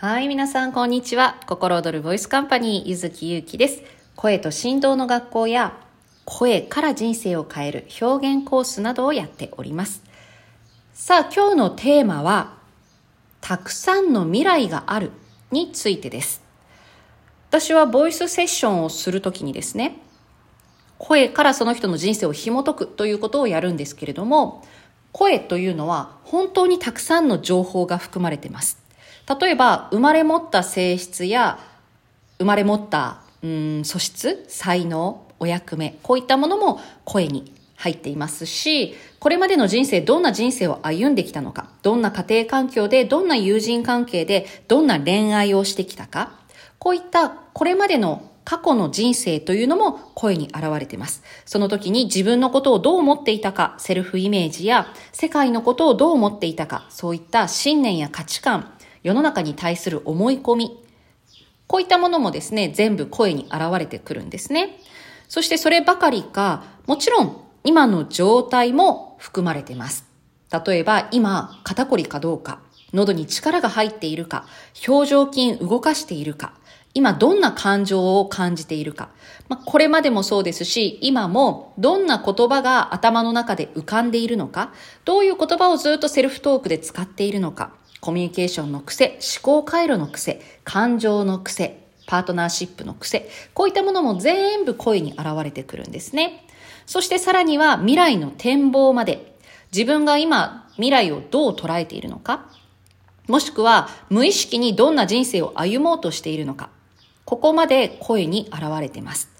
はい、皆さん、こんにちは。心躍るボイスカンパニー、ゆずきゆうきです。声と振動の学校や、声から人生を変える表現コースなどをやっております。さあ、今日のテーマは、たくさんの未来があるについてです。私はボイスセッションをするときにですね、声からその人の人生を紐解くということをやるんですけれども、声というのは本当にたくさんの情報が含まれてます。例えば、生まれ持った性質や、生まれ持った、うん、素質、才能、お役目、こういったものも声に入っていますし、これまでの人生、どんな人生を歩んできたのか、どんな家庭環境で、どんな友人関係で、どんな恋愛をしてきたか、こういったこれまでの過去の人生というのも声に現れています。その時に自分のことをどう思っていたか、セルフイメージや世界のことをどう思っていたか、そういった信念や価値観、世の中に対する思い込み、こういったものもですね、全部声に現れてくるんですね。そしてそればかりか、もちろん今の状態も含まれています。例えば今、肩こりかどうか、喉に力が入っているか、表情筋動かしているか、今どんな感情を感じているか。まあ、これまでもそうですし、今もどんな言葉が頭の中で浮かんでいるのか、どういう言葉をずっとセルフトークで使っているのか、コミュニケーションの癖、思考回路の癖、感情の癖、パートナーシップの癖、こういったものも全部声に現れてくるんですね。そしてさらには未来の展望まで、自分が今未来をどう捉えているのか、もしくは無意識にどんな人生を歩もうとしているのか、ここまで声に現れています。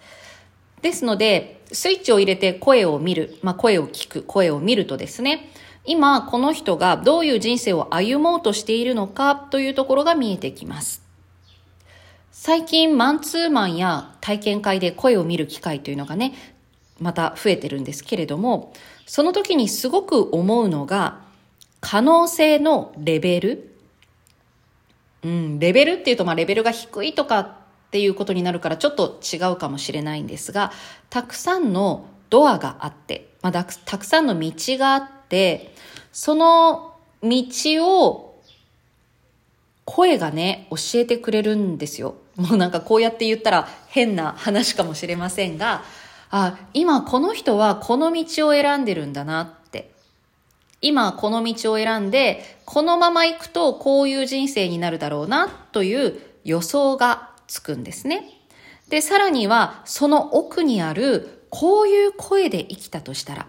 ですので、スイッチを入れて声を見る、まあ、声を聞く、声を見るとですね、今この人がどういう人生を歩もうとしているのかというところが見えてきます。最近マンツーマンや体験会で声を見る機会というのがね、また増えてるんですけれども、その時にすごく思うのが、可能性のレベル。うん、レベルっていうと、まあレベルが低いとかっていうことになるからちょっと違うかもしれないんですが、たくさんのドアがあって、まあ、たくさんの道があってって、その道を声がね、教えてくれるんですよ。もうなんかこうやって言ったら変な話かもしれませんが、あ、今この人はこの道を選んでるんだなって。今この道を選んで、このまま行くとこういう人生になるだろうなという予想がつくんですね。で、さらにはその奥にあるこういう声で生きたとしたら、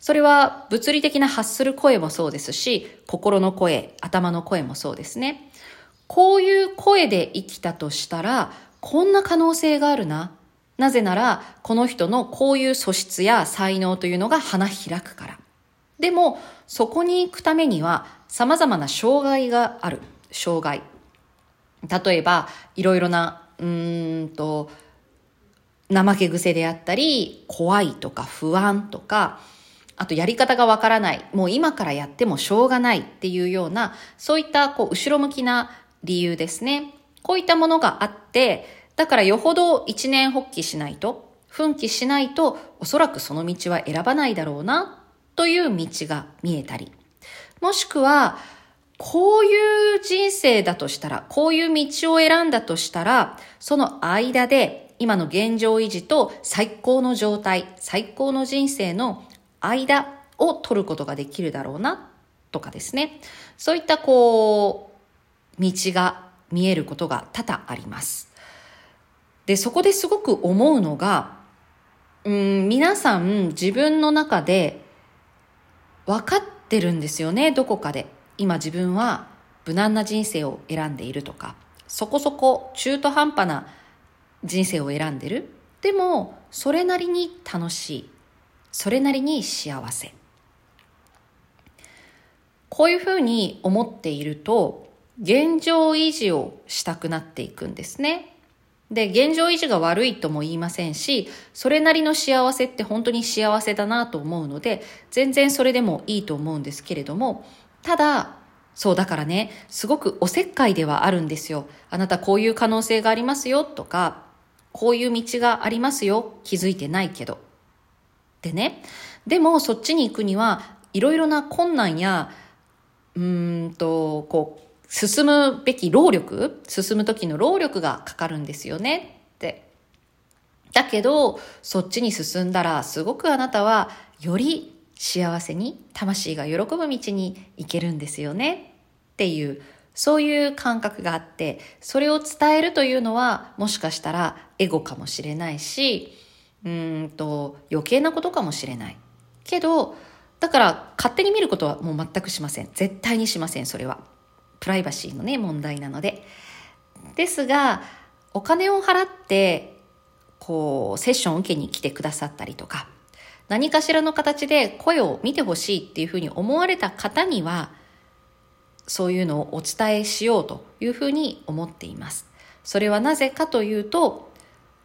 それは物理的な発する声もそうですし、心の声、頭の声もそうですね。こういう声で生きたとしたら、こんな可能性があるな。なぜなら、この人のこういう素質や才能というのが花開くから。でも、そこに行くためには、様々な障害がある。障害。例えば、いろいろな、うーんと、怠け癖であったり、怖いとか不安とか、あとやり方がわからない、もう今からやってもしょうがないっていうような、そういったこう後ろ向きな理由ですね。こういったものがあって、だからよほど一年発起しないと、奮起しないと、おそらくその道は選ばないだろうな、という道が見えたり。もしくは、こういう人生だとしたら、こういう道を選んだとしたら、その間で今の現状維持と最高の状態、最高の人生の間を取ることができるだろうな、とかですね。そういったこう、道が見えることが多々あります。で、そこですごく思うのが、うん、皆さん自分の中で分かってるんですよね、どこかで。今自分は無難な人生を選んでいるとか、そこそこ中途半端な人生を選んでる。でも、それなりに楽しい。それなりに幸せ。こういうふうに思っていると、現状維持をしたくなっていくんですね。で、現状維持が悪いとも言いませんし、それなりの幸せって本当に幸せだなと思うので、全然それでもいいと思うんですけれども、ただ、そうだからね、すごくおせっかいではあるんですよ。あなたこういう可能性がありますよとか、こういう道がありますよ、気づいてないけど。でね、でもそっちに行くには、いろいろな困難や、うんと、こう、進むべき労力、進む時の労力がかかるんですよね。って。だけど、そっちに進んだら、すごくあなたは、より幸せに、魂が喜ぶ道に行けるんですよね。っていう、そういう感覚があって、それを伝えるというのは、もしかしたらエゴかもしれないし、うんと、余計なことかもしれない。けど、だから勝手に見ることはもう全くしません。絶対にしません、それは。プライバシーのね、問題なので。ですが、お金を払って、こう、セッションを受けに来てくださったりとか、何かしらの形で声を見てほしいっていうふうに思われた方には、そういうのをお伝えしようというふうに思っています。それはなぜかというと、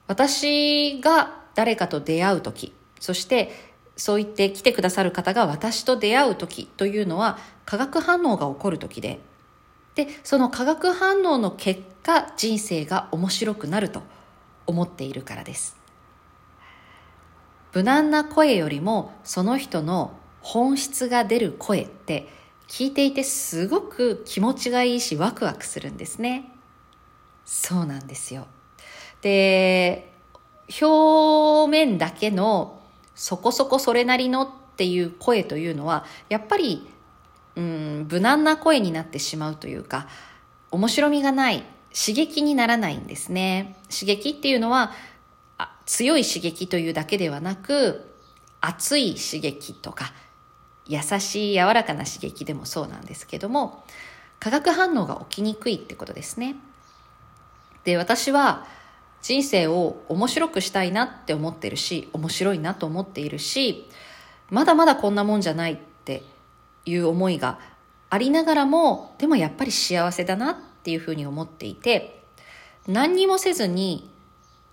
私が誰かと出会う時、そしてそう言って来てくださる方が私と出会う時というのは化学反応が起こる時で、で、その化学反応の結果人生が面白くなると思っているからです。無難な声よりもその人の本質が出る声って聞いていてすごく気持ちがいいしワクワクするんですね。そうなんですよ。で、表面だけのそこそこそれなりのっていう声というのは、やっぱり、うん、無難な声になってしまうというか、面白みがない、刺激にならないんですね。刺激っていうのは、強い刺激というだけではなく、熱い刺激とか、優しい柔らかな刺激でもそうなんですけども、化学反応が起きにくいってことですね。で、私は、人生を面白くしたいなって思ってるし、面白いなと思っているし、まだまだこんなもんじゃないっていう思いがありながらも、でもやっぱり幸せだなっていうふうに思っていて、何にもせずに、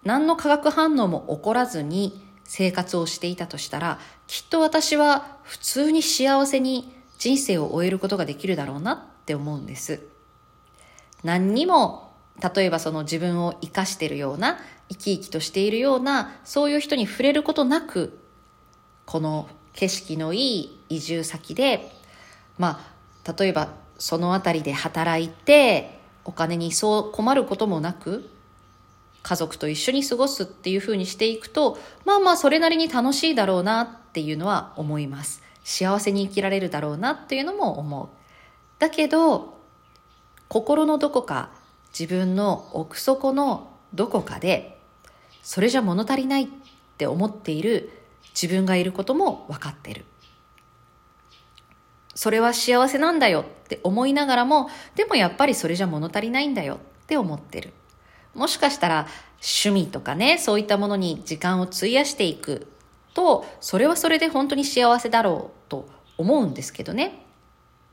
何の化学反応も起こらずに生活をしていたとしたら、きっと私は普通に幸せに人生を終えることができるだろうなって思うんです。何にも例えばその自分を生かしているような、生き生きとしているような、そういう人に触れることなく、この景色のいい移住先で、まあ、例えばその辺りで働いて、お金にそう困ることもなく、家族と一緒に過ごすっていうふうにしていくと、まあまあそれなりに楽しいだろうなっていうのは思います。幸せに生きられるだろうなっていうのも思う。だけど、心のどこか自分の奥底のどこかでそれじゃ物足りないって思っている自分がいることも分かってる。それは幸せなんだよって思いながらも、でもやっぱりそれじゃ物足りないんだよって思ってる。もしかしたら趣味とかね、そういったものに時間を費やしていくと、それはそれで本当に幸せだろうと思うんですけどね。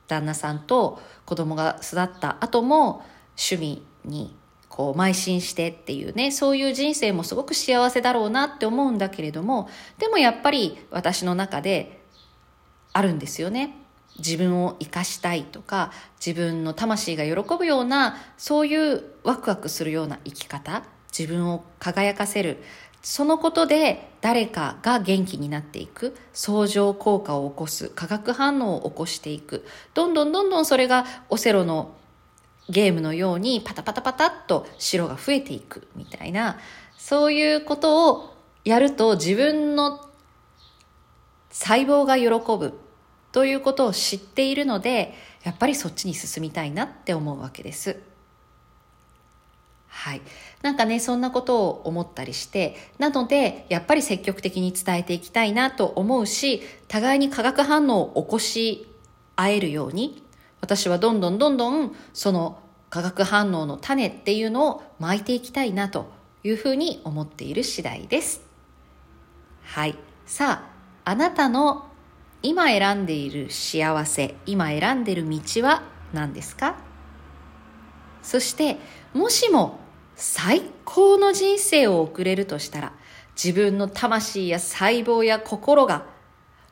旦那さんと子供が育った後も、趣味にこう邁進してっていうね、そういう人生もすごく幸せだろうなって思うんだけれども、でもやっぱり私の中であるんですよね。自分を生かしたいとか、自分の魂が喜ぶような、そういうワクワクするような生き方、自分を輝かせる、そのことで誰かが元気になっていく、相乗効果を起こす、化学反応を起こしていく、どんどんどんどんそれがオセロのゲームのようにパタパタパタっと白が増えていくみたいな、そういうことをやると自分の細胞が喜ぶということを知っているので、やっぱりそっちに進みたいなって思うわけです。はい。なんかね、そんなことを思ったりして、なので、やっぱり積極的に伝えていきたいなと思うし、互いに化学反応を起こし合えるように、私はどんどんどんどんその化学反応の種っていうのを巻いていきたいなというふうに思っている次第です。はい。さあ、あなたの今選んでいる幸せ、今選んでいる道は何ですか？そして、もしも最高の人生を送れるとしたら、自分の魂や細胞や心が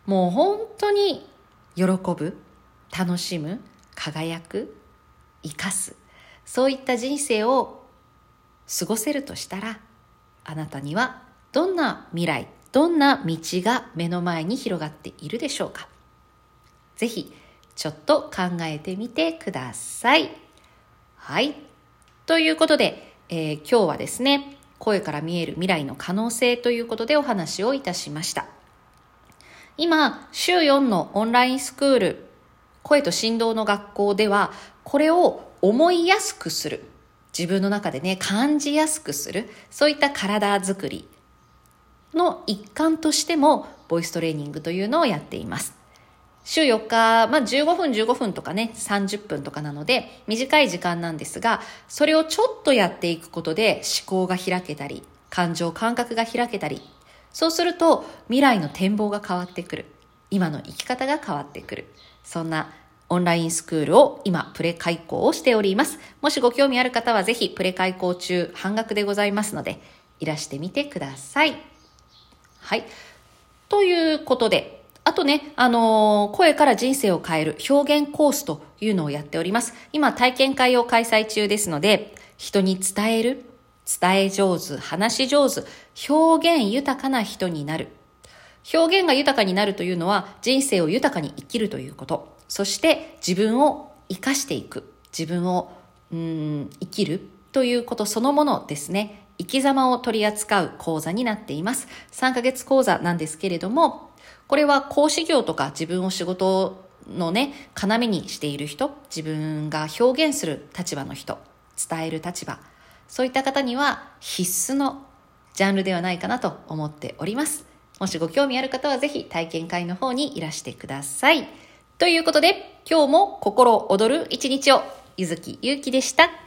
もう本当に喜ぶ、楽しむ、輝く生かすそういった人生を過ごせるとしたらあなたにはどんな未来どんな道が目の前に広がっているでしょうかぜひちょっと考えてみてくださいはい。ということで、えー、今日はですね、声から見える未来の可能性ということでお話をいたしました。今、週4のオンラインスクール、声と振動の学校では、これを思いやすくする。自分の中でね、感じやすくする。そういった体づくりの一環としても、ボイストレーニングというのをやっています。週4日、まあ、15分15分とかね、30分とかなので、短い時間なんですが、それをちょっとやっていくことで思考が開けたり、感情、感覚が開けたり、そうすると未来の展望が変わってくる。今の生き方が変わってくる。そんなオンラインスクールを今プレ開講をしております。もしご興味ある方はぜひプレ開講中半額でございますので、いらしてみてください。はい。ということで、あとね、あのー、声から人生を変える表現コースというのをやっております。今体験会を開催中ですので、人に伝える、伝え上手、話し上手、表現豊かな人になる。表現が豊かになるというのは人生を豊かに生きるということ。そして自分を生かしていく。自分を、うん、生きるということそのものですね。生き様を取り扱う講座になっています。3ヶ月講座なんですけれども、これは講師業とか自分を仕事のね、要にしている人、自分が表現する立場の人、伝える立場、そういった方には必須のジャンルではないかなと思っております。もしご興味ある方はぜひ体験会の方にいらしてください。ということで、今日も心躍る一日を、ゆずきゆうきでした。